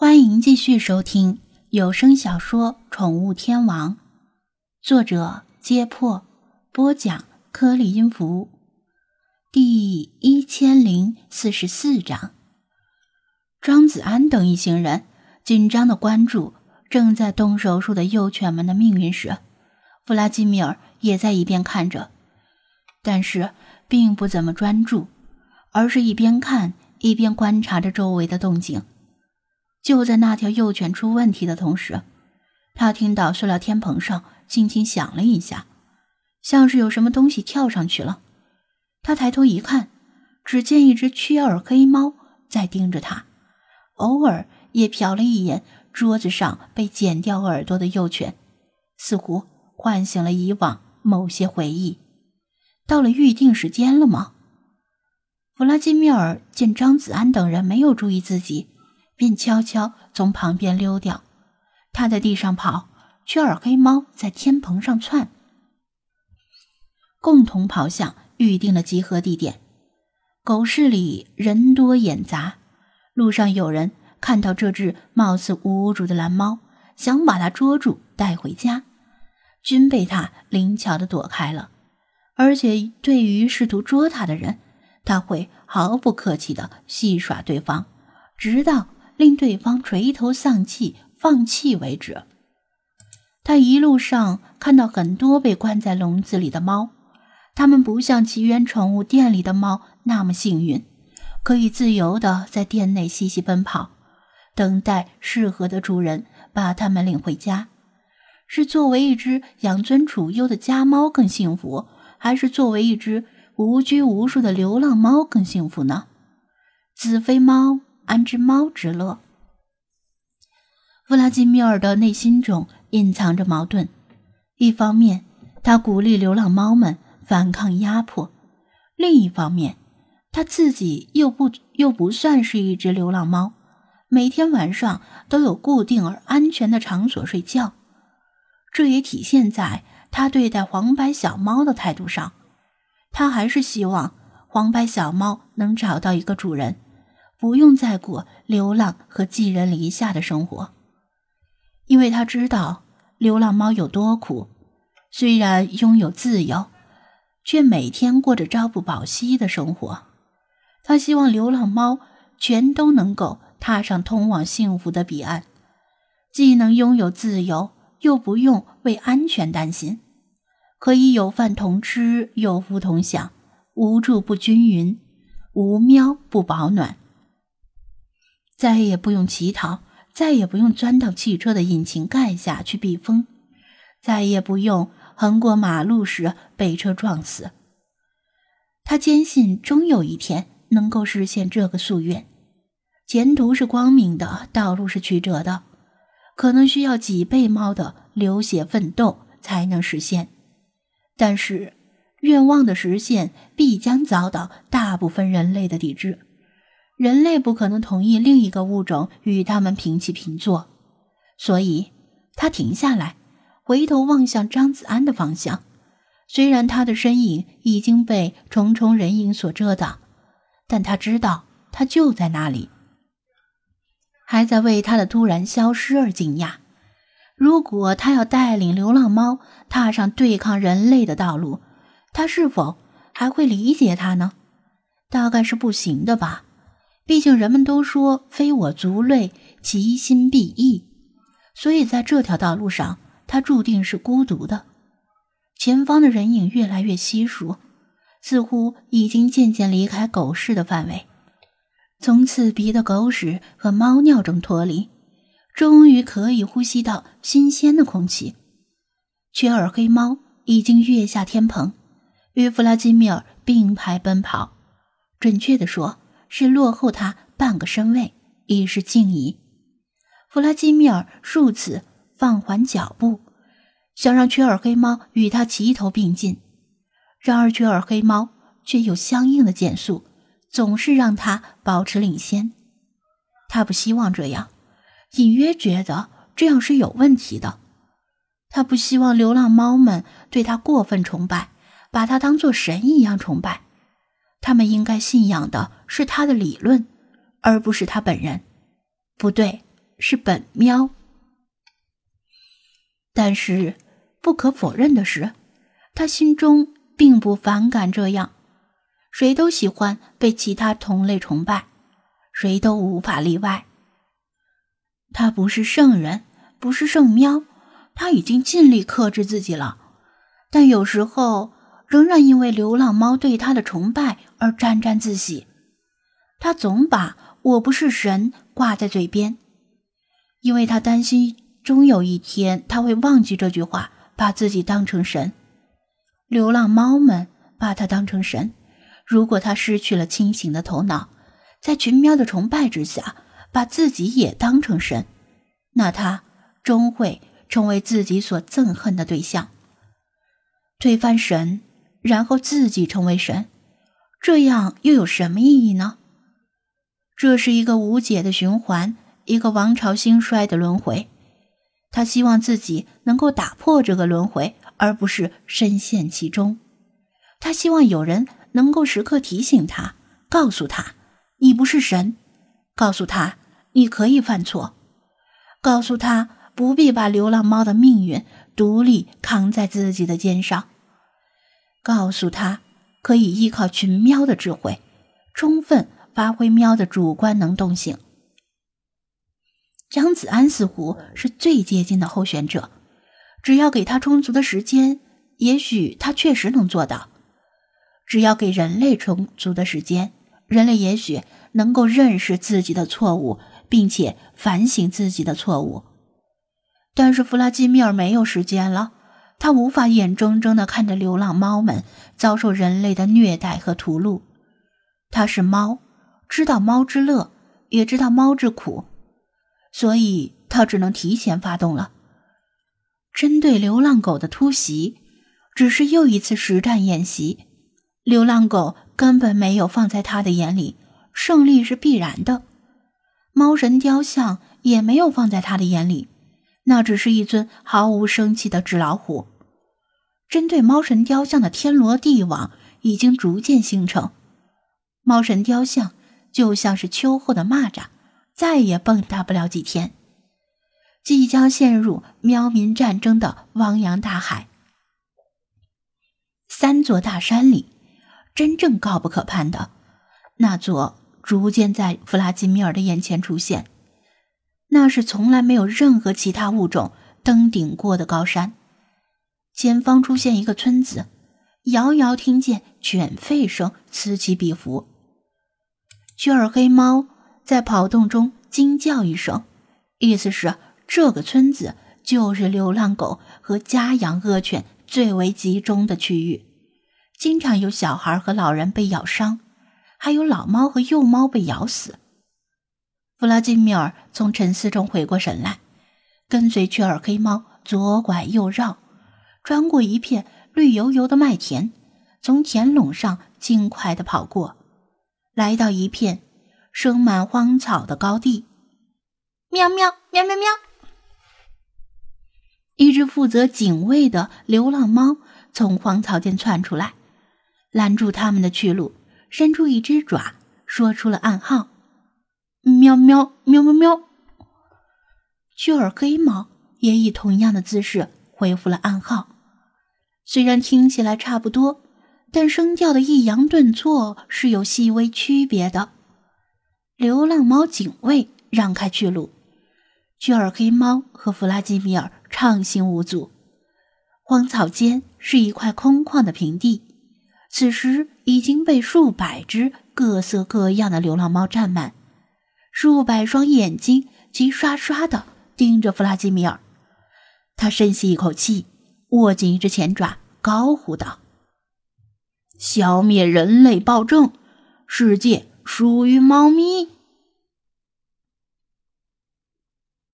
欢迎继续收听有声小说《宠物天王》，作者：揭破，播讲：颗粒音符，第一千零四十四章。庄子安等一行人紧张的关注正在动手术的幼犬们的命运时，弗拉基米尔也在一边看着，但是并不怎么专注，而是一边看一边观察着周围的动静。就在那条幼犬出问题的同时，他听到塑料天棚上轻轻响了一下，像是有什么东西跳上去了。他抬头一看，只见一只缺耳黑猫在盯着他，偶尔也瞟了一眼桌子上被剪掉耳朵的幼犬，似乎唤醒了以往某些回忆。到了预定时间了吗？弗拉基米尔见张子安等人没有注意自己。便悄悄从旁边溜掉，他在地上跑，雀耳黑猫在天棚上窜，共同跑向预定的集合地点。狗市里人多眼杂，路上有人看到这只貌似无主的蓝猫，想把它捉住带回家，均被它灵巧的躲开了。而且对于试图捉它的人，他会毫不客气的戏耍对方，直到。令对方垂头丧气、放弃为止。他一路上看到很多被关在笼子里的猫，它们不像奇缘宠物店里的猫那么幸运，可以自由的在店内嬉戏奔跑，等待适合的主人把它们领回家。是作为一只养尊处优的家猫更幸福，还是作为一只无拘无束的流浪猫更幸福呢？子非猫。安之猫之乐。弗拉基米尔的内心中隐藏着矛盾，一方面他鼓励流浪猫们反抗压迫，另一方面他自己又不又不算是一只流浪猫，每天晚上都有固定而安全的场所睡觉。这也体现在他对待黄白小猫的态度上，他还是希望黄白小猫能找到一个主人。不用再过流浪和寄人篱下的生活，因为他知道流浪猫有多苦。虽然拥有自由，却每天过着朝不保夕的生活。他希望流浪猫全都能够踏上通往幸福的彼岸，既能拥有自由，又不用为安全担心，可以有饭同吃，有福同享，无住不均匀，无喵不保暖。再也不用乞讨，再也不用钻到汽车的引擎盖下去避风，再也不用横过马路时被车撞死。他坚信，终有一天能够实现这个夙愿。前途是光明的，道路是曲折的，可能需要几倍猫的流血奋斗才能实现。但是，愿望的实现必将遭到大部分人类的抵制。人类不可能同意另一个物种与他们平起平坐，所以他停下来，回头望向张子安的方向。虽然他的身影已经被重重人影所遮挡，但他知道他就在那里，还在为他的突然消失而惊讶。如果他要带领流浪猫踏上对抗人类的道路，他是否还会理解他呢？大概是不行的吧。毕竟人们都说“非我族类，其心必异”，所以在这条道路上，他注定是孤独的。前方的人影越来越稀疏，似乎已经渐渐离开狗市的范围，从刺鼻的狗屎和猫尿中脱离，终于可以呼吸到新鲜的空气。缺耳黑猫已经跃下天棚，与弗拉基米尔并排奔跑。准确地说。是落后他半个身位，以示敬意。弗拉基米尔数次放缓脚步，想让缺耳黑猫与他齐头并进，然而缺耳黑猫却有相应的减速，总是让他保持领先。他不希望这样，隐约觉得这样是有问题的。他不希望流浪猫们对他过分崇拜，把他当做神一样崇拜。他们应该信仰的是他的理论，而不是他本人。不对，是本喵。但是不可否认的是，他心中并不反感这样。谁都喜欢被其他同类崇拜，谁都无法例外。他不是圣人，不是圣喵，他已经尽力克制自己了，但有时候仍然因为流浪猫对他的崇拜而沾沾自喜。他总把“我不是神”挂在嘴边，因为他担心终有一天他会忘记这句话，把自己当成神。流浪猫们把他当成神。如果他失去了清醒的头脑，在群喵的崇拜之下，把自己也当成神，那他终会成为自己所憎恨的对象。推翻神，然后自己成为神，这样又有什么意义呢？这是一个无解的循环，一个王朝兴衰的轮回。他希望自己能够打破这个轮回，而不是深陷其中。他希望有人。能够时刻提醒他，告诉他你不是神，告诉他你可以犯错，告诉他不必把流浪猫的命运独立扛在自己的肩上，告诉他可以依靠群喵的智慧，充分发挥喵的主观能动性。张子安似乎是最接近的候选者，只要给他充足的时间，也许他确实能做到。只要给人类充足的时间，人类也许能够认识自己的错误，并且反省自己的错误。但是弗拉基米尔没有时间了，他无法眼睁睁地看着流浪猫们遭受人类的虐待和屠戮。他是猫，知道猫之乐，也知道猫之苦，所以他只能提前发动了。针对流浪狗的突袭，只是又一次实战演习。流浪狗根本没有放在他的眼里，胜利是必然的。猫神雕像也没有放在他的眼里，那只是一尊毫无生气的纸老虎。针对猫神雕像的天罗地网已经逐渐形成，猫神雕像就像是秋后的蚂蚱，再也蹦跶不了几天，即将陷入喵民战争的汪洋大海。三座大山里。真正高不可攀的那座，逐渐在弗拉基米尔的眼前出现。那是从来没有任何其他物种登顶过的高山。前方出现一个村子，遥遥听见犬吠声此起彼伏。雀儿黑猫在跑动中惊叫一声，意思是这个村子就是流浪狗和家养恶犬最为集中的区域。经常有小孩和老人被咬伤，还有老猫和幼猫被咬死。弗拉基米尔从沉思中回过神来，跟随雀儿黑猫左拐右绕，穿过一片绿油油的麦田，从田垄上轻快地跑过，来到一片生满荒草的高地。喵喵喵喵喵！一只负责警卫的流浪猫从荒草间窜出来。拦住他们的去路，伸出一只爪，说出了暗号：“喵喵喵喵喵。”雀儿黑猫也以同样的姿势回复了暗号。虽然听起来差不多，但声调的抑扬顿挫是有细微区别的。流浪猫警卫让开去路，雀儿黑猫和弗拉基米尔畅行无阻。荒草间是一块空旷的平地。此时已经被数百只各色各样的流浪猫占满，数百双眼睛齐刷刷的盯着弗拉基米尔。他深吸一口气，握紧一只前爪，高呼道：“消灭人类暴政，世界属于猫咪。”